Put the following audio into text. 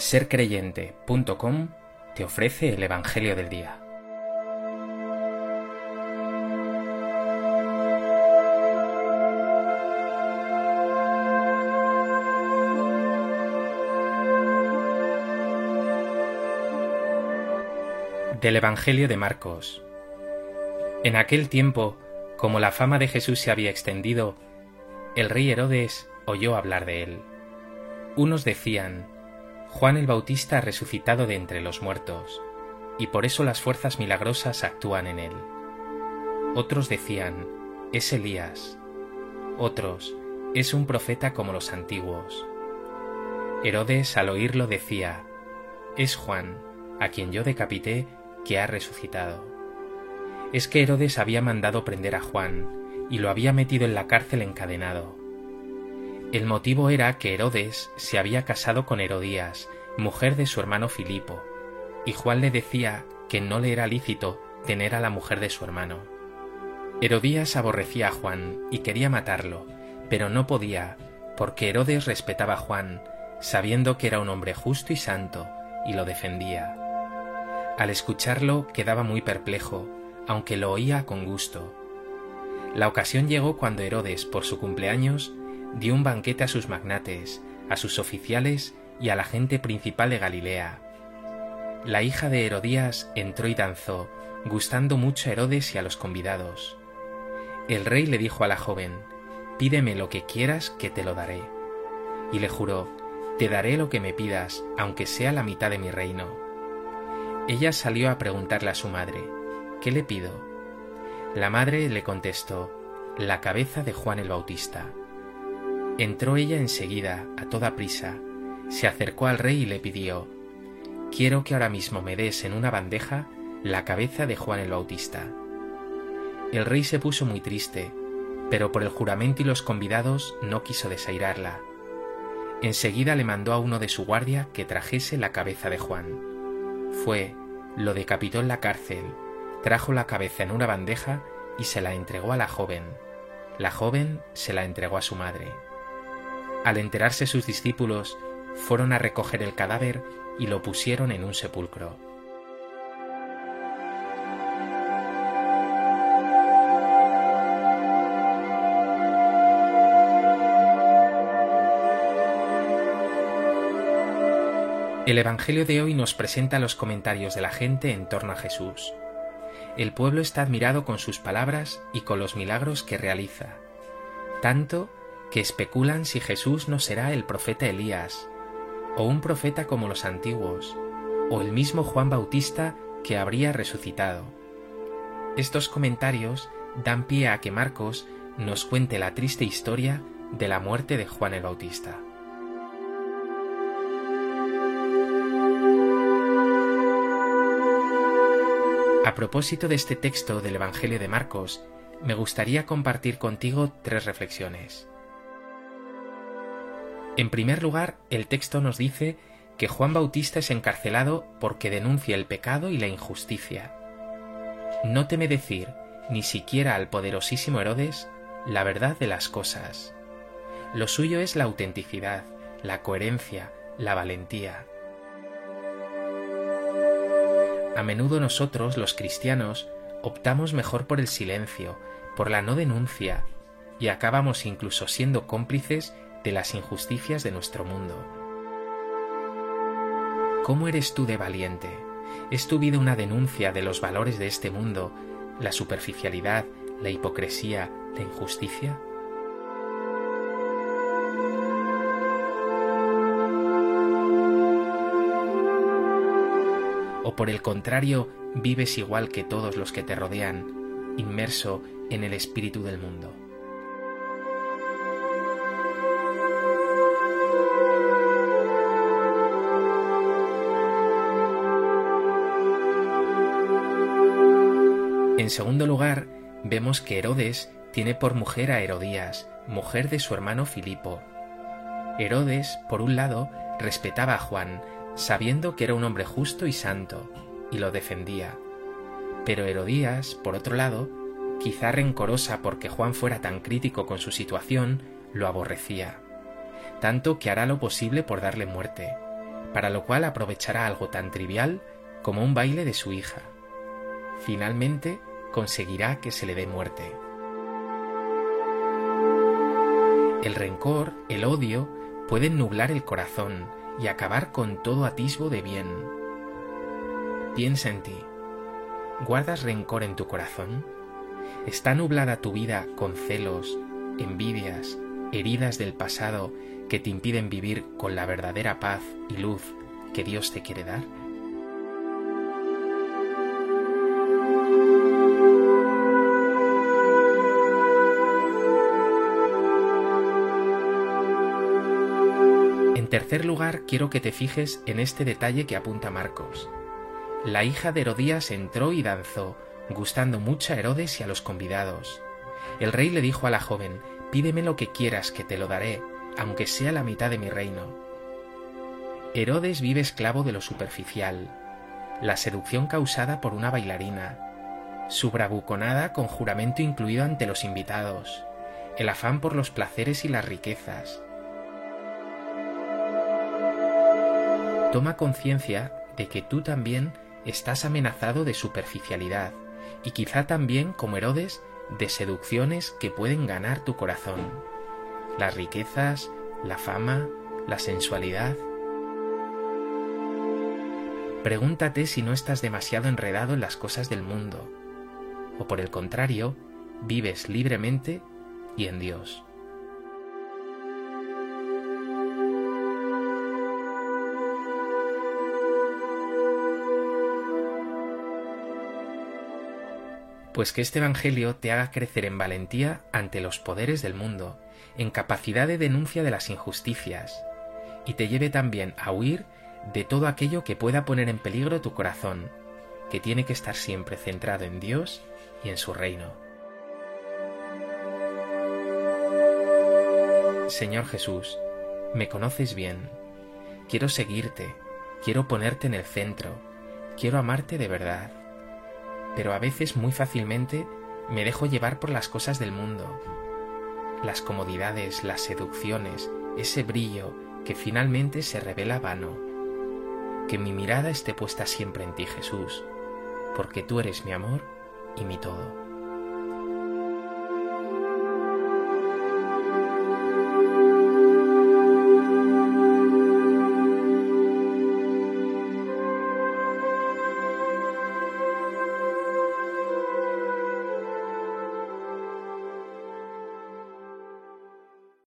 sercreyente.com te ofrece el Evangelio del Día. Del Evangelio de Marcos. En aquel tiempo, como la fama de Jesús se había extendido, el rey Herodes oyó hablar de él. Unos decían, Juan el Bautista ha resucitado de entre los muertos, y por eso las fuerzas milagrosas actúan en él. Otros decían, es Elías. Otros, es un profeta como los antiguos. Herodes al oírlo decía, es Juan, a quien yo decapité que ha resucitado. Es que Herodes había mandado prender a Juan y lo había metido en la cárcel encadenado. El motivo era que Herodes se había casado con Herodías, mujer de su hermano Filipo, y Juan le decía que no le era lícito tener a la mujer de su hermano. Herodías aborrecía a Juan y quería matarlo, pero no podía, porque Herodes respetaba a Juan, sabiendo que era un hombre justo y santo, y lo defendía. Al escucharlo quedaba muy perplejo, aunque lo oía con gusto. La ocasión llegó cuando Herodes, por su cumpleaños, dio un banquete a sus magnates, a sus oficiales y a la gente principal de Galilea. La hija de Herodías entró y danzó, gustando mucho a Herodes y a los convidados. El rey le dijo a la joven, Pídeme lo que quieras que te lo daré. Y le juró, Te daré lo que me pidas, aunque sea la mitad de mi reino. Ella salió a preguntarle a su madre, ¿qué le pido? La madre le contestó, la cabeza de Juan el Bautista. Entró ella enseguida, a toda prisa, se acercó al rey y le pidió, quiero que ahora mismo me des en una bandeja la cabeza de Juan el Bautista. El rey se puso muy triste, pero por el juramento y los convidados no quiso desairarla. Enseguida le mandó a uno de su guardia que trajese la cabeza de Juan. Fue, lo decapitó en la cárcel, trajo la cabeza en una bandeja y se la entregó a la joven. La joven se la entregó a su madre. Al enterarse sus discípulos, fueron a recoger el cadáver y lo pusieron en un sepulcro. El Evangelio de hoy nos presenta los comentarios de la gente en torno a Jesús. El pueblo está admirado con sus palabras y con los milagros que realiza, tanto que especulan si Jesús no será el profeta Elías, o un profeta como los antiguos, o el mismo Juan Bautista que habría resucitado. Estos comentarios dan pie a que Marcos nos cuente la triste historia de la muerte de Juan el Bautista. A propósito de este texto del Evangelio de Marcos, me gustaría compartir contigo tres reflexiones. En primer lugar, el texto nos dice que Juan Bautista es encarcelado porque denuncia el pecado y la injusticia. No teme decir, ni siquiera al poderosísimo Herodes, la verdad de las cosas. Lo suyo es la autenticidad, la coherencia, la valentía. A menudo nosotros, los cristianos, optamos mejor por el silencio, por la no denuncia, y acabamos incluso siendo cómplices las injusticias de nuestro mundo. ¿Cómo eres tú de valiente? ¿Es tu vida una denuncia de los valores de este mundo, la superficialidad, la hipocresía, la injusticia? o por el contrario vives igual que todos los que te rodean, inmerso en el espíritu del mundo. En segundo lugar, vemos que Herodes tiene por mujer a Herodías, mujer de su hermano Filipo. Herodes, por un lado, respetaba a Juan, sabiendo que era un hombre justo y santo, y lo defendía. Pero Herodías, por otro lado, quizá rencorosa porque Juan fuera tan crítico con su situación, lo aborrecía, tanto que hará lo posible por darle muerte, para lo cual aprovechará algo tan trivial como un baile de su hija. Finalmente conseguirá que se le dé muerte. El rencor, el odio, pueden nublar el corazón y acabar con todo atisbo de bien. Piensa en ti. ¿Guardas rencor en tu corazón? ¿Está nublada tu vida con celos, envidias, heridas del pasado que te impiden vivir con la verdadera paz y luz que Dios te quiere dar? Tercer lugar, quiero que te fijes en este detalle que apunta Marcos. La hija de Herodías entró y danzó, gustando mucho a Herodes y a los convidados. El rey le dijo a la joven, Pídeme lo que quieras, que te lo daré, aunque sea la mitad de mi reino. Herodes vive esclavo de lo superficial, la seducción causada por una bailarina, su bravuconada con juramento incluido ante los invitados, el afán por los placeres y las riquezas, Toma conciencia de que tú también estás amenazado de superficialidad y quizá también, como Herodes, de seducciones que pueden ganar tu corazón. Las riquezas, la fama, la sensualidad. Pregúntate si no estás demasiado enredado en las cosas del mundo, o por el contrario, vives libremente y en Dios. Pues que este Evangelio te haga crecer en valentía ante los poderes del mundo, en capacidad de denuncia de las injusticias, y te lleve también a huir de todo aquello que pueda poner en peligro tu corazón, que tiene que estar siempre centrado en Dios y en su reino. Señor Jesús, me conoces bien, quiero seguirte, quiero ponerte en el centro, quiero amarte de verdad pero a veces muy fácilmente me dejo llevar por las cosas del mundo, las comodidades, las seducciones, ese brillo que finalmente se revela vano. Que mi mirada esté puesta siempre en ti, Jesús, porque tú eres mi amor y mi todo.